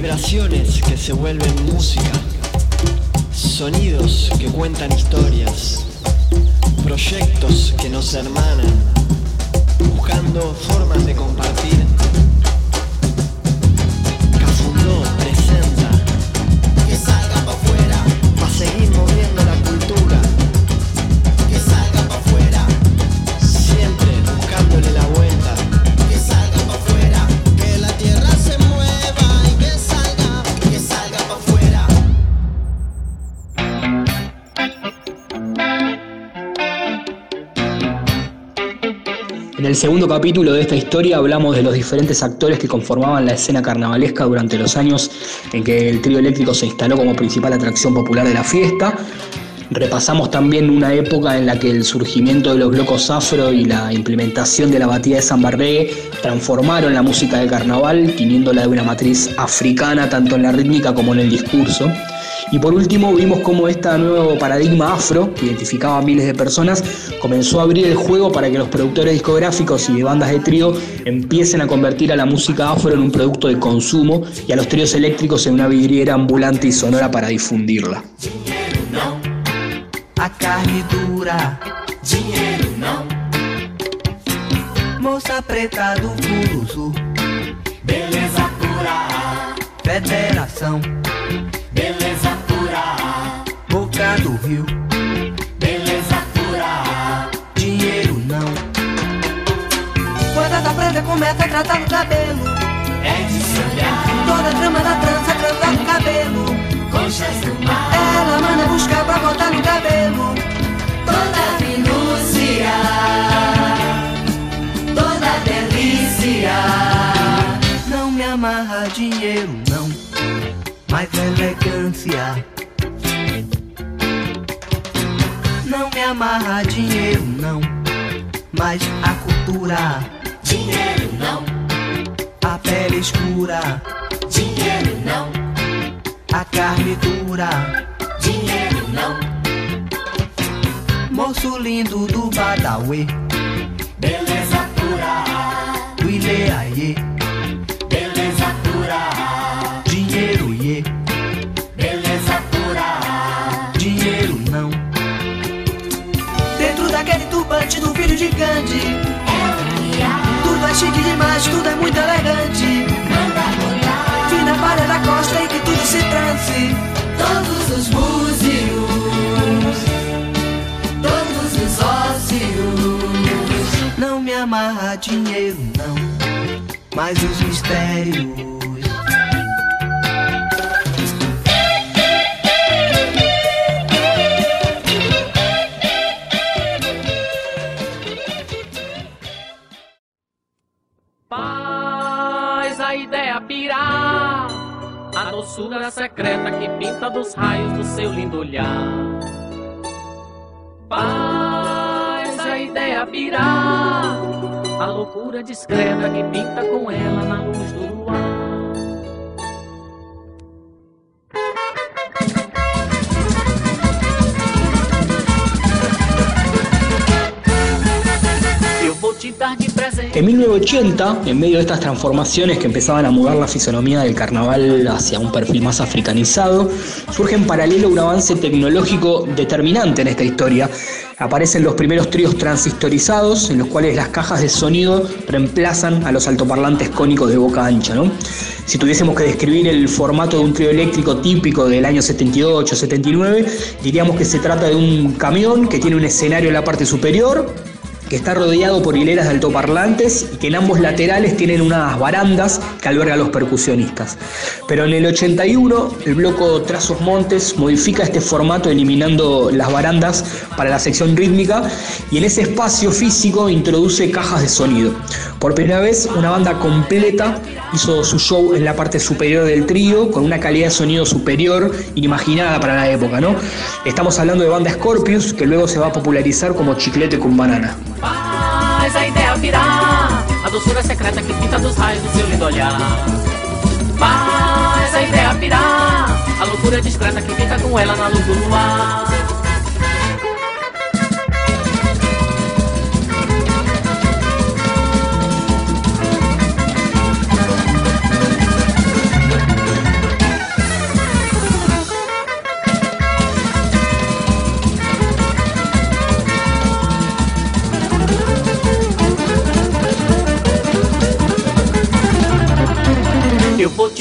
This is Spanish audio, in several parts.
Vibraciones que se vuelven música. Sonidos que cuentan historias. Proyectos que nos hermanan. Buscando formas de compartir. El segundo capítulo de esta historia hablamos de los diferentes actores que conformaban la escena carnavalesca durante los años en que el trío eléctrico se instaló como principal atracción popular de la fiesta. Repasamos también una época en la que el surgimiento de los blocos afro y la implementación de la batida de San transformaron la música del carnaval, teniéndola de una matriz africana tanto en la rítmica como en el discurso. Y por último vimos cómo este nuevo paradigma afro, que identificaba a miles de personas, comenzó a abrir el juego para que los productores discográficos y de bandas de trío empiecen a convertir a la música afro en un producto de consumo y a los tríos eléctricos en una vidriera ambulante y sonora para difundirla. A carne dura, preta do beleza pura, Boca do Rio, beleza pura, dinheiro não. Quando essa preta começa a tratar no cabelo, é de se olhar, toda a trama da trança trança no cabelo. conchas do mar, Ela manda buscar pra botar no cabelo. toda minúcia, toda delícia, Não me amarra dinheiro não, mas elegância. Me amarra dinheiro não, mas a cultura, dinheiro não, a pele escura, dinheiro não, a carne dura. dinheiro não, Moço lindo do Badawi, beleza pura, do Ileaie, do filho de Gandhi, o que há, tudo é chique demais, tudo é muito elegante. manda botar Fina palha da costa e que tudo se transe. todos os búzios, todos os ósseos, Não me amarra dinheiro não, mas os mistérios. Secreta que pinta dos raios do seu lindo olhar. Faz a ideia pirar A loucura discreta que pinta com ela na luz do En 1980, en medio de estas transformaciones que empezaban a mudar la fisonomía del carnaval hacia un perfil más africanizado, surge en paralelo un avance tecnológico determinante en esta historia. Aparecen los primeros tríos transistorizados, en los cuales las cajas de sonido reemplazan a los altoparlantes cónicos de boca ancha. ¿no? Si tuviésemos que describir el formato de un trío eléctrico típico del año 78-79, diríamos que se trata de un camión que tiene un escenario en la parte superior, que está rodeado por hileras de altoparlantes y que en ambos laterales tienen unas barandas que albergan los percusionistas. Pero en el 81 el bloco Trazos Montes modifica este formato eliminando las barandas para la sección rítmica y en ese espacio físico introduce cajas de sonido. Por primera vez una banda completa hizo su show en la parte superior del trío con una calidad de sonido superior inimaginada para la época, ¿no? Estamos hablando de banda Scorpius que luego se va a popularizar como chiclete con banana. Faz a ideia virar A doçura secreta que pinta dos raios do seu lindo olhar. Faz a ideia virar A loucura discreta que pinta com ela na luz do luar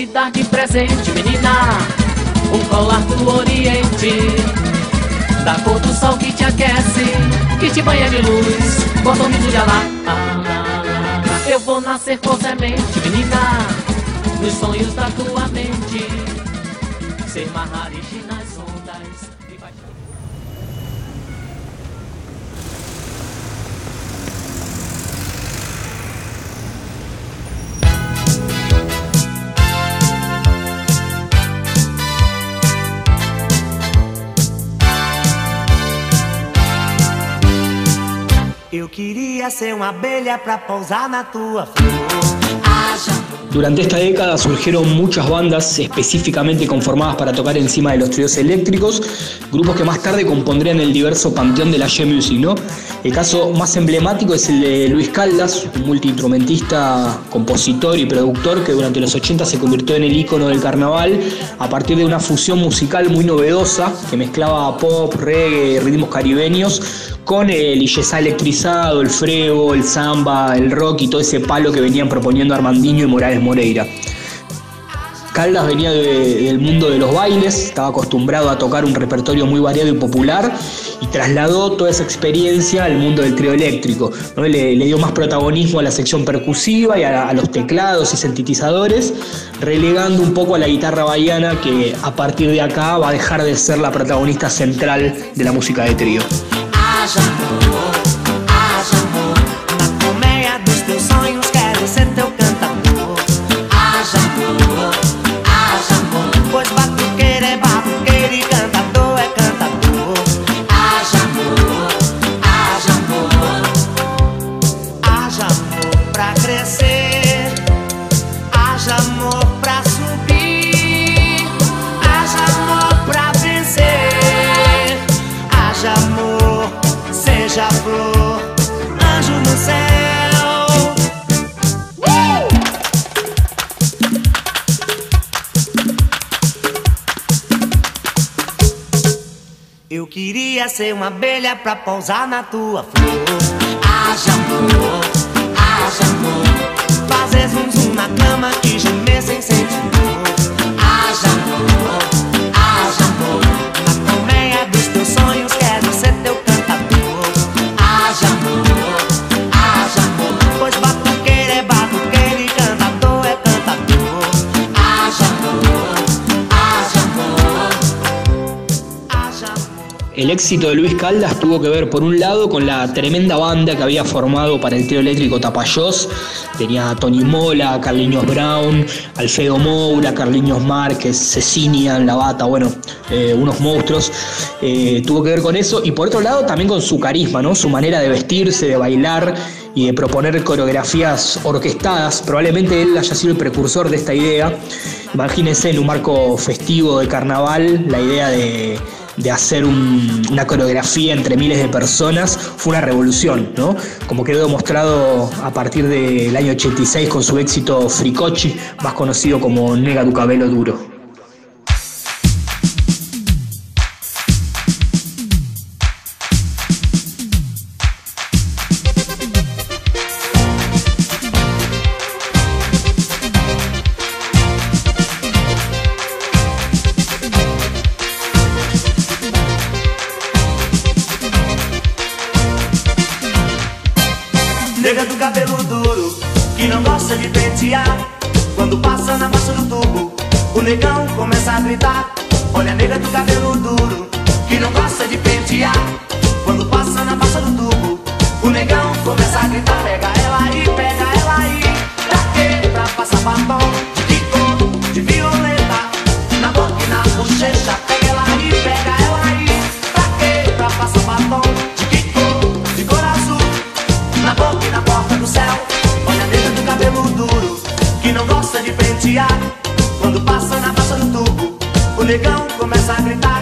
presente, menina. Um colar do Oriente. Da cor do sol que te aquece, que te banha de luz. Compromisso de alá. Eu vou nascer com semente, menina. Nos sonhos da tua mente. Ser Maharishi nas Eu queria ser uma abelha pra pousar na tua flor. Durante esta década surgieron muchas bandas específicamente conformadas para tocar encima de los tríos eléctricos, grupos que más tarde compondrían el diverso panteón de la G-Music, ¿no? El caso más emblemático es el de Luis Caldas, un multiinstrumentista, compositor y productor que durante los 80 se convirtió en el ícono del carnaval a partir de una fusión musical muy novedosa que mezclaba pop, reggae, ritmos caribeños con el yesá electrizado, el frevo, el samba, el rock y todo ese palo que venían proponiendo Armandinho y Morales Moreira. Caldas venía de- del mundo de los bailes, estaba acostumbrado a tocar un repertorio muy variado y popular y trasladó toda esa experiencia al mundo del trío eléctrico. Le, dio más protagonismo a la sección percusiva y a, a los teclados y sintetizadores, relegando un poco a la guitarra bahiana que a partir de acá va a dejar de ser la protagonista central de la música de trío. Eu queria ser uma abelha pra pousar na tua flor. Haja amor, haja amor. Éxito de Luis Caldas tuvo que ver, por un lado, con la tremenda banda que había formado para el trío eléctrico Tapayós. Tenía a Tony Mola, Carliños Brown, Alfredo Moura, Carliños Márquez, Cecinian, La Bata, bueno, eh, unos monstruos. Eh, tuvo que ver con eso. Y por otro lado, también con su carisma, ¿no? Su manera de vestirse, de bailar y de proponer coreografías orquestadas. Probablemente él haya sido el precursor de esta idea. Imagínense en un marco festivo de carnaval, la idea de de hacer un- una coreografía entre miles de personas fue una revolución, ¿no? Como quedó demostrado a partir del año 86 con su éxito Fricochi, más conocido como Nega tu duro. Negão começa a gritar.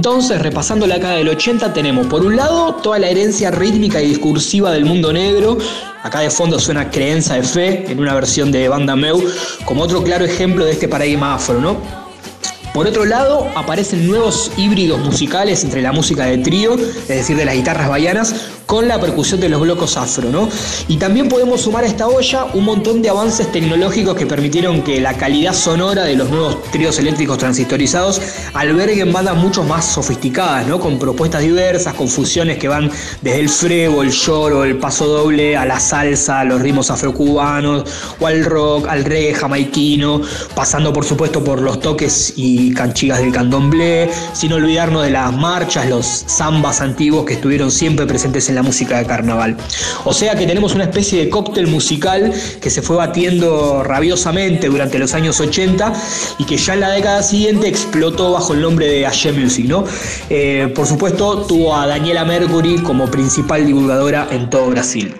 Entonces, repasando la década del 80, tenemos por un lado toda la herencia rítmica y discursiva del mundo negro. Acá de fondo suena Creencia de Fe en una versión de Banda Meu, como otro claro ejemplo de este paradigma afro, ¿no? Por otro lado, aparecen nuevos híbridos musicales entre la música de trío, es decir, de las guitarras bahianas, con la percusión de los blocos afro, ¿no? Y también podemos sumar a esta olla un montón de avances tecnológicos que permitieron que la calidad sonora de los nuevos tríos eléctricos transistorizados alberguen bandas mucho más sofisticadas, ¿no? Con propuestas diversas, con fusiones que van desde el frevo, el lloro, el paso doble, a la salsa, a los ritmos afrocubanos, o al rock, al reggae jamaiquino, pasando por supuesto por los toques y canchigas del candomblé, sin olvidarnos de las marchas, los zambas antiguos que estuvieron siempre presentes en la música de carnaval. O sea que tenemos una especie de cóctel musical que se fue batiendo rabiosamente durante los años 80 y que ya en la década siguiente explotó bajo el nombre de Aye Music, ¿no? Eh, por supuesto, tuvo a Daniela Mercury como principal divulgadora en todo Brasil.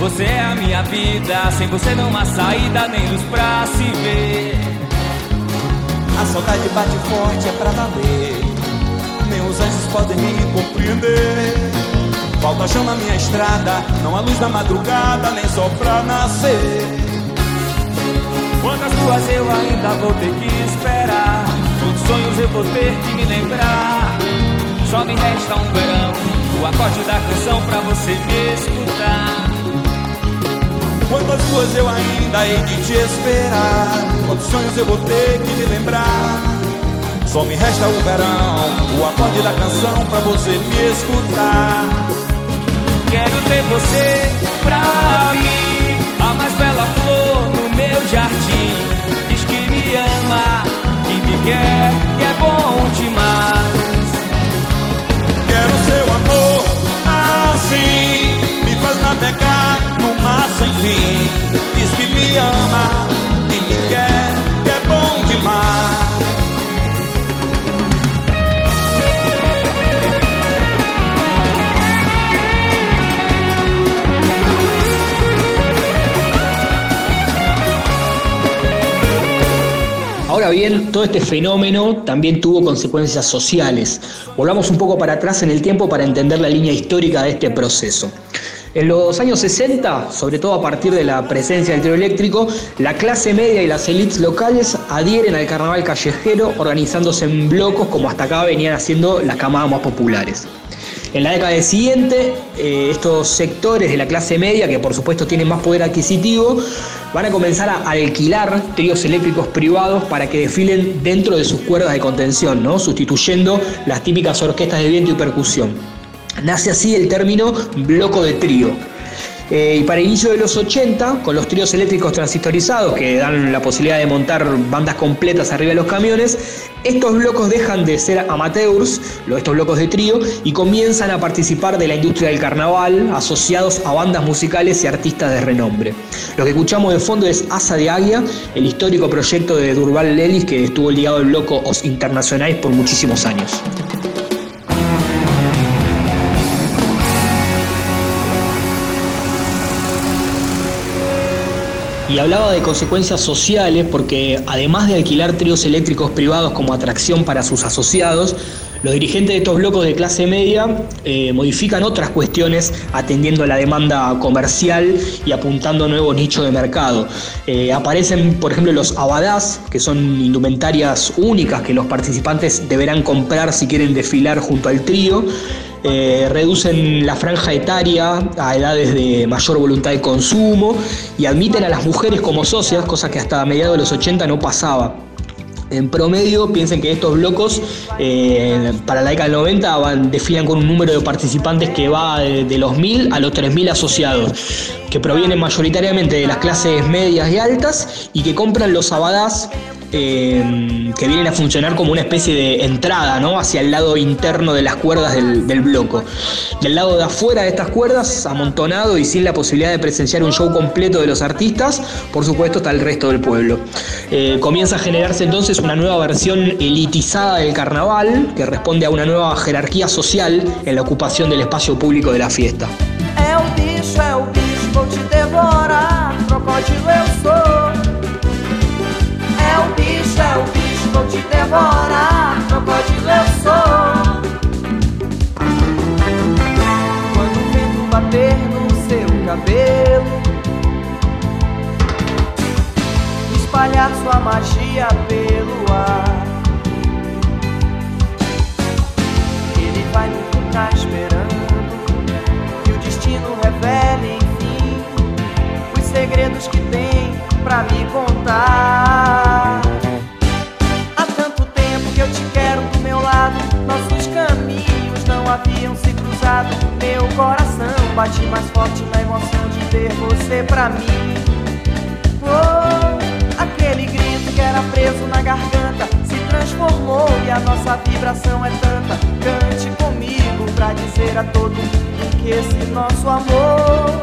Você é a minha vida, sem você não há saída nem luz pra se ver. A saudade bate forte, é pra valer. Nem os anjos podem me compreender. Falta chama minha estrada, não há luz da madrugada, nem sol pra nascer. Quantas ruas eu ainda vou ter que esperar? Quantos sonhos eu vou ter que me lembrar? Só me resta um verão, o acorde da canção pra você me escutar. Quantas ruas eu ainda hei de te esperar? Quantos sonhos eu vou ter que me lembrar? Só me resta o verão, o acorde da canção pra você me escutar. Quero ter você pra mim, a mais bela flor no meu jardim. Diz que me ama, que me quer, que é bom demais. Quero seu amor assim, me faz navegar. no mar sem fim. Diz que me ama e me quer, que é bom demais. Ahora bien, todo este fenómeno también tuvo consecuencias sociales. Volvamos un poco para atrás en el tiempo para entender la línea histórica de este proceso. En los años 60, sobre todo a partir de la presencia del trío eléctrico, la clase media y las élites locales adhieren al carnaval callejero organizándose en blocos como hasta acá venían haciendo las camadas más populares. En la década siguiente, eh, estos sectores de la clase media, que por supuesto tienen más poder adquisitivo, van a comenzar a alquilar tríos eléctricos privados para que desfilen dentro de sus cuerdas de contención, ¿no? sustituyendo las típicas orquestas de viento y percusión. Nace así el término bloco de trío. Eh, y para inicio de los 80, con los tríos eléctricos transistorizados que dan la posibilidad de montar bandas completas arriba de los camiones, estos blocos dejan de ser amateurs, estos blocos de trío, y comienzan a participar de la industria del carnaval, asociados a bandas musicales y artistas de renombre. Lo que escuchamos de fondo es Asa de Águia, el histórico proyecto de Durval Lelis que estuvo ligado al bloco Os Internacionales por muchísimos años. Y hablaba de consecuencias sociales porque además de alquilar tríos eléctricos privados como atracción para sus asociados, los dirigentes de estos blocos de clase media eh, modifican otras cuestiones atendiendo a la demanda comercial y apuntando a nuevos nichos de mercado. Eh, aparecen, por ejemplo, los abadás, que son indumentarias únicas que los participantes deberán comprar si quieren desfilar junto al trío. Eh, reducen la franja etaria a edades de mayor voluntad de consumo y admiten a las mujeres como socias, cosa que hasta mediados de los 80 no pasaba. En promedio, piensen que estos blocos eh, para la década del 90 van, con un número de participantes que va de, los 1000 a los 3000 asociados, que provienen mayoritariamente de las clases medias y altas y que compran los abadás eh, que vienen a funcionar como una especie de entrada ¿no? hacia el lado interno de las cuerdas del, bloco. Del lado de afuera de estas cuerdas, amontonado y sin la posibilidad de presenciar un show completo de los artistas, por supuesto está el resto del pueblo. Eh, comienza a generarse entonces una nueva versión elitizada del carnaval que responde a una nueva jerarquía social en la ocupación del espacio público de la fiesta. Vou te devorar. Crocodilo eu sou. Quando o vento bater no seu cabelo, espalhar sua magia pelo ar. Ele vai me ficar esperando que o destino revele, enfim, os segredos que tem pra me contar. Bate mais forte na emoção de ter você pra mim. Oh, aquele grito que era preso na garganta se transformou e a nossa vibração é tanta. Cante comigo pra dizer a todo mundo que esse nosso amor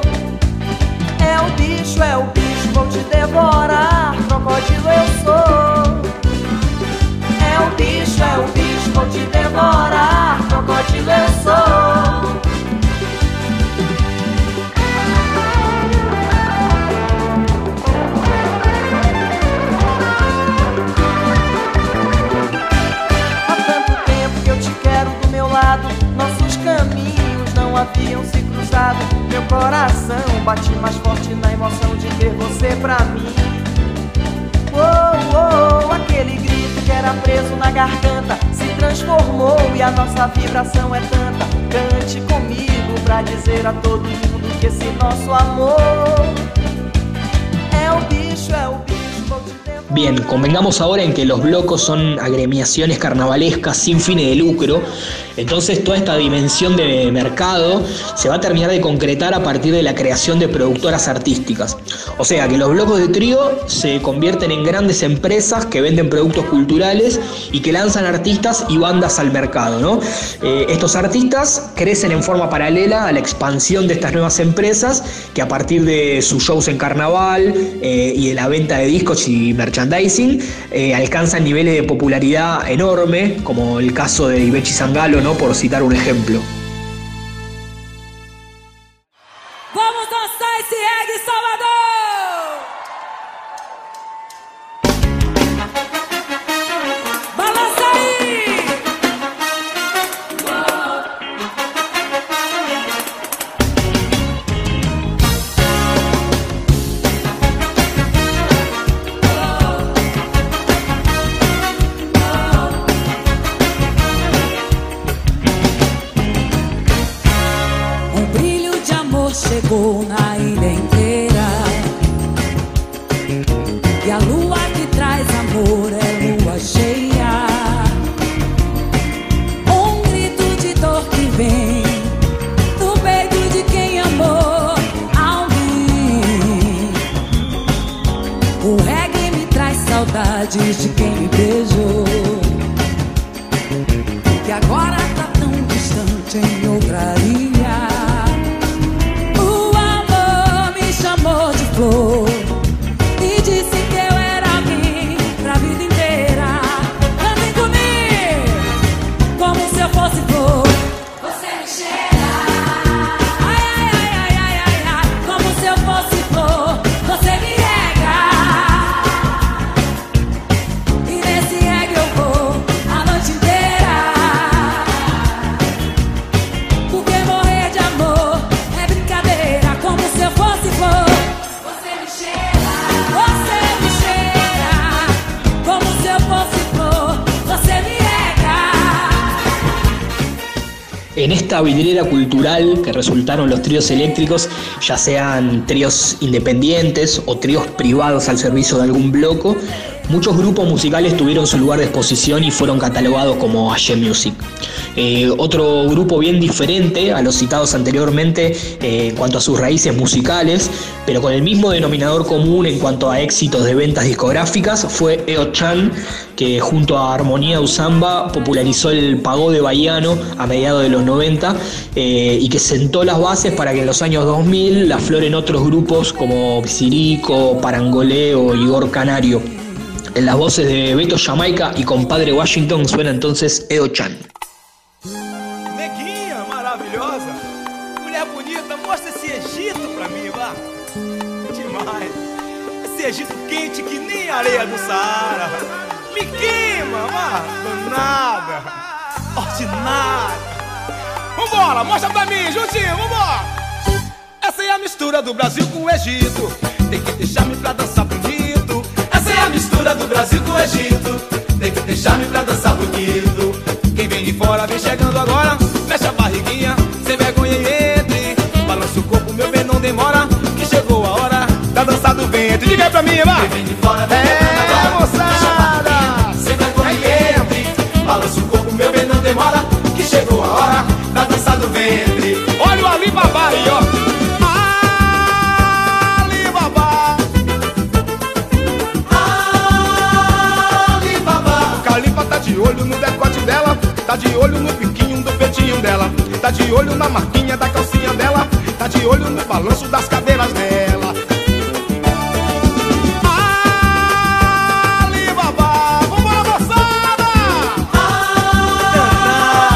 é o bicho, é o bicho vou te devorar, crocodilo eu sou. É o bicho, é o bicho, vou te devorar, crocodilo eu sou. Haviam se cruzado. Meu coração bate mais forte na emoção de ter você pra mim. Oh, oh, aquele grito que era preso na garganta se transformou e a nossa vibração é tanta. Cante comigo pra dizer a todo mundo que esse nosso amor é o bicho, é o bicho. Bien, convengamos ahora en que los blocos son agremiaciones carnavalescas sin fines de lucro, entonces toda esta dimensión de mercado se va a terminar de concretar a partir de la creación de productoras artísticas. O sea que los blocos de trío se convierten en grandes empresas que venden productos culturales y que lanzan artistas y bandas al mercado. Eh, estos artistas crecen en forma paralela a la expansión de estas nuevas empresas que a partir de sus shows en carnaval eh, y de la venta de discos y merchandising eh, alcanzan niveles de popularidad enorme, como el caso de Ibechi Zangalo, ¿no? por citar un ejemplo. amor En esta vidriera cultural que resultaron los tríos eléctricos, ya sean tríos independientes o tríos privados al servicio de algún bloco, muchos grupos musicales tuvieron su lugar de exposición y fueron catalogados como Aye Music. Eh, otro grupo bien diferente a los citados anteriormente eh, en cuanto a sus raíces musicales, pero con el mismo denominador común en cuanto a éxitos de ventas discográficas, fue Eo Chan, que junto a Armonía Usamba popularizó el pagode bahiano a mediados de los 90 eh, y que sentó las bases para que en los años 2000 la floren otros grupos como Sirico, Parangolé o Igor Canario. En las voces de Beto Jamaica y Compadre Washington suena entonces Eo Chan. Neguinha maravilhosa, mulher bonita, mostra esse Egito pra mim, vá. Demais. Esse Egito quente que nem areia do Saara. Me queima, vá. Danada. Ordinária. Vambora, mostra pra mim, juntinho, vambora. Essa é a mistura do Brasil com o Egito. Tem que deixar-me pra dançar bonito. Mistura do Brasil com o Egito. Tem que deixar-me pra dançar bonito. Quem vem de fora vem chegando agora. Mexe a barriguinha, sem vergonha e entre. Balança o corpo, meu bem, não demora. Que chegou a hora da dança do ventre. Diga aí pra mim, vai. Quem vem de fora vem é, moçada. Tá de olho no biquinho do peitinho dela, tá de olho na marquinha da calcinha dela, tá de olho no balanço das cadeiras dela. Alibaba, vambora moçada!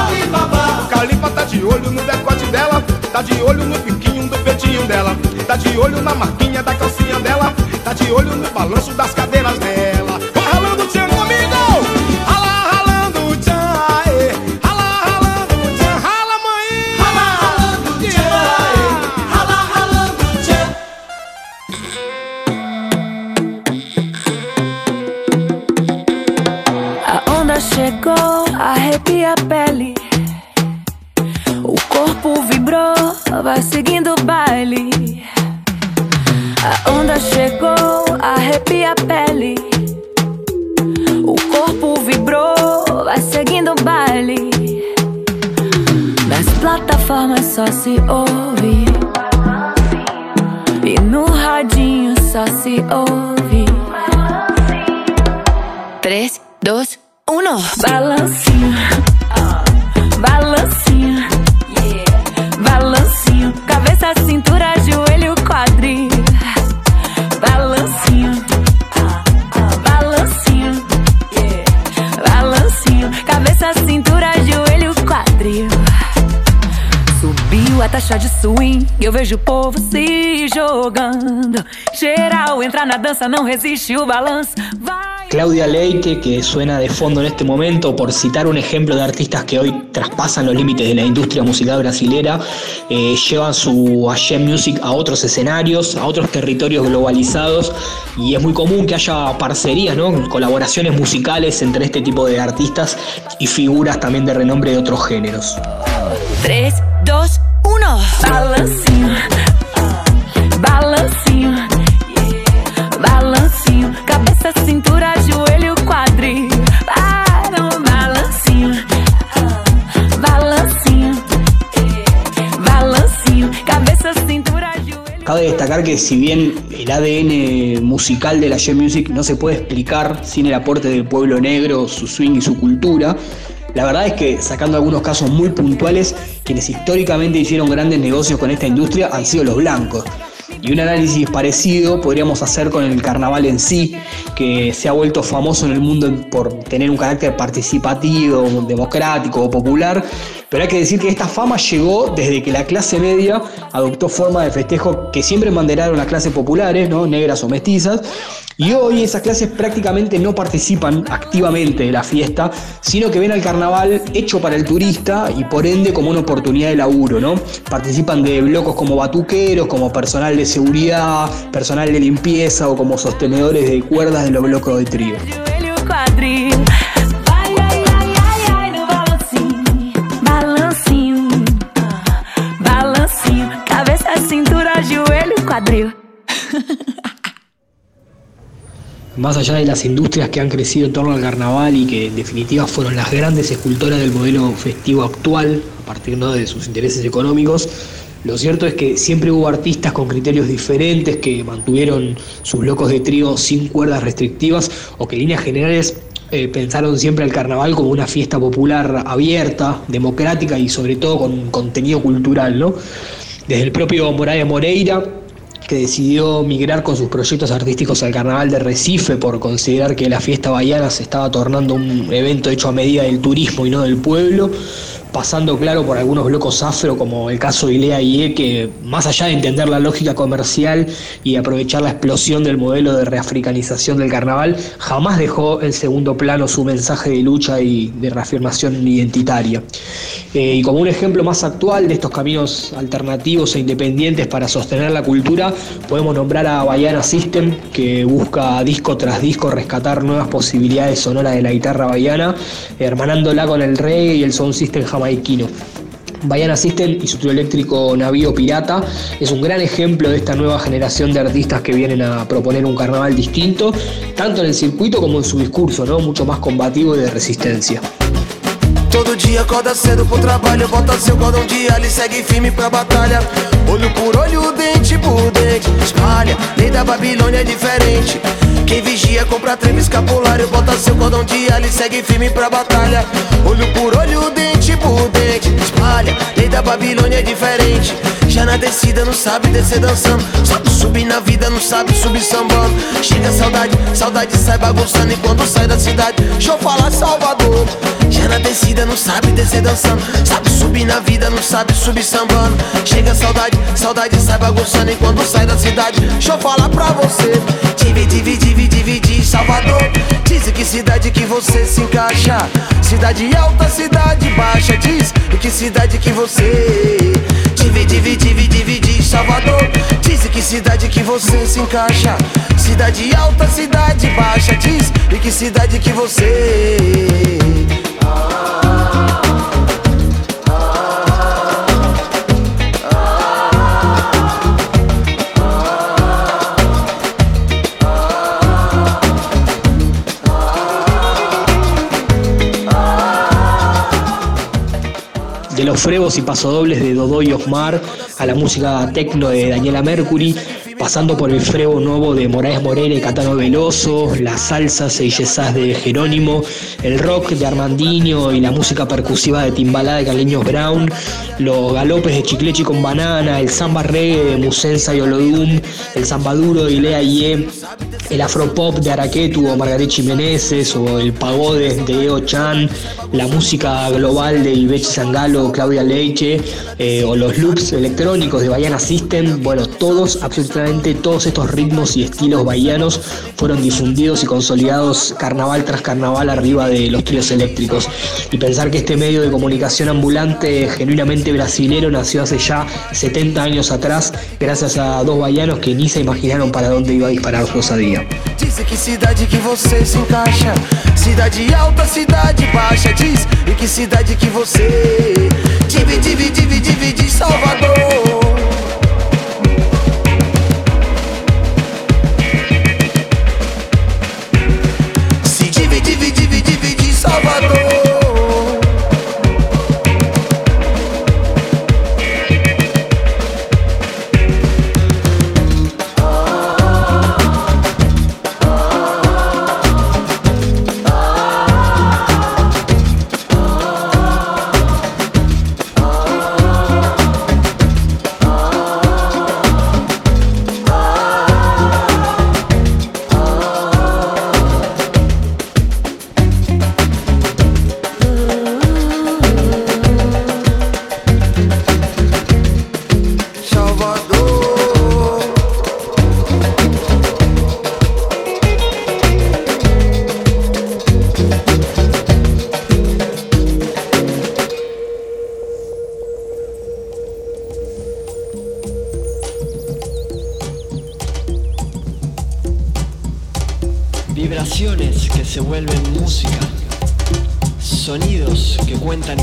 Alibaba. Calipa tá de olho no decote dela, tá de olho no biquinho do peitinho dela, tá de olho na marquinha da calcinha dela, tá de olho no balanço das cadeiras dela. Eu vejo o povo se jogando. Geral entra na dança, não resiste o balanço. Vai. Claudia Leite, que suena de fondo en este momento, por citar un ejemplo de artistas que hoy traspasan los límites de la industria musical brasilera, eh, llevan su Aye Music a otros escenarios, a otros territorios globalizados, y es muy común que haya parcerías, ¿no? colaboraciones musicales entre este tipo de artistas y figuras también de renombre de otros géneros. 3, 2, 1. Balancinho, Balancinho, balancinho, cabeça, cintura, joelho, quadril. Para um balancinho, balancinho, balancinho, cabeça, cintura, joelho. Cabe destacar que si bien el ADN musical de la J-Music no se puede explicar sin el aporte del pueblo negro, su swing y su cultura, la verdad es que, sacando algunos casos muy puntuales, quienes históricamente hicieron grandes negocios con esta industria han sido los blancos. Y un análisis parecido podríamos hacer con el carnaval en sí, que se ha vuelto famoso en el mundo por tener un carácter participativo, democrático o popular, pero hay que decir que esta fama llegó desde que la clase media adoptó formas de festejo que siempre manderaron las clases populares, ¿no? negras o mestizas, y hoy esas clases prácticamente no participan activamente de la fiesta, sino que ven al carnaval hecho para el turista y por ende como una oportunidad de laburo, ¿no? Participan de blocos como batuqueros, como personal de seguridad, personal de limpieza o como sostenedores de cuerdas de los blocos de trío. Quadril. Más allá de las industrias que han crecido en torno al carnaval y que en definitiva fueron las grandes escultoras del modelo festivo actual, a partir de sus intereses económicos, lo cierto es que siempre hubo artistas con criterios diferentes que mantuvieron sus locos de trío sin cuerdas restrictivas o que en líneas generales eh, pensaron siempre al carnaval como una fiesta popular abierta, democrática y sobre todo con contenido cultural, ¿no? Desde el propio Moraes Moreira, que decidió migrar con sus proyectos artísticos al Carnaval de Recife por considerar que la fiesta baiana se estaba tornando un evento hecho a medida del turismo y no del pueblo, pasando claro por algunos blocos afro como el caso de Ilea IE que más allá de entender la lógica comercial y aprovechar la explosión del modelo de reafricanización del carnaval, jamás dejó en segundo plano su mensaje de lucha y de reafirmación identitaria. Eh, y como un ejemplo más actual de estos caminos alternativos e independientes para sostener la cultura, podemos nombrar a Baiana System, que busca disco tras disco rescatar nuevas posibilidades sonoras de la guitarra baiana, hermanándola con el reggae y el sound system jamaiquino. Baiana System y su trío eléctrico Navío Pirata es un gran ejemplo de esta nueva generación de artistas que vienen a proponer un carnaval distinto, tanto en el circuito como en su discurso, ¿no? mucho más combativo y de resistencia. Todo dia acorda cedo pro trabalho, bota seu cordão de alho e segue firme pra batalha. Olho por olho, dente por dente, espalha. Lei da Babilônia é diferente. Quem vigia compra treme escapulário, bota seu cordão de alho segue firme pra batalha. Olho por olho, dente por dente, espalha. Lei da Babilônia é diferente. Já na descida não sabe descer dançando. Sabe subir na vida, não sabe subir sambando. Chega saudade, saudade sai bagunçando. E quando sai da cidade, deixa eu falar Salvador. Já na descida não sabe descer dançando. Sabe subir na vida, não sabe subir sambando. Chega saudade, saudade sai bagunçando. E quando sai da cidade, deixa eu falar pra você. Divide, divide, divide, Salvador. Diz que cidade que você se encaixa. Cidade alta, cidade baixa. Diz em que cidade que você. Divide, divide, divide, Salvador. Diz que cidade que você se encaixa. Cidade alta, cidade baixa. Diz em que cidade que você. de los frebos y pasodobles de Dodó y Osmar a la música tecno de Daniela Mercury, pasando por el frevo nuevo de Moraes Moreira y Catano Veloso, las salsas e yesás de Jerónimo, el rock de Armandinho y la música percusiva de Timbalá de Carleños Brown, los galopes de Chiclechi con Banana, el samba reggae de Musensa y Olodum, el samba duro de Ilea Ye, el afropop de Araquetu o Margarechi Meneses o el pagode de Eo Chan, la música global de Ibechi Sangalo, Claudia Leiche eh, o los loops electrónicos de Baiana System, bueno, todos, absolutamente todos estos ritmos y estilos baianos fueron difundidos y consolidados carnaval tras carnaval arriba de los tríos eléctricos. Y pensar que este medio de comunicación ambulante genuinamente brasilero nació hace ya 70 años atrás gracias a dos baianos que ni se imaginaron para dónde iba a disparar su osadía. Diz que cidade que você se encaixa. Cidade alta, cidade baixa. Diz em que cidade que você. Divide, divide, divide, divide, Salvador. Sonidos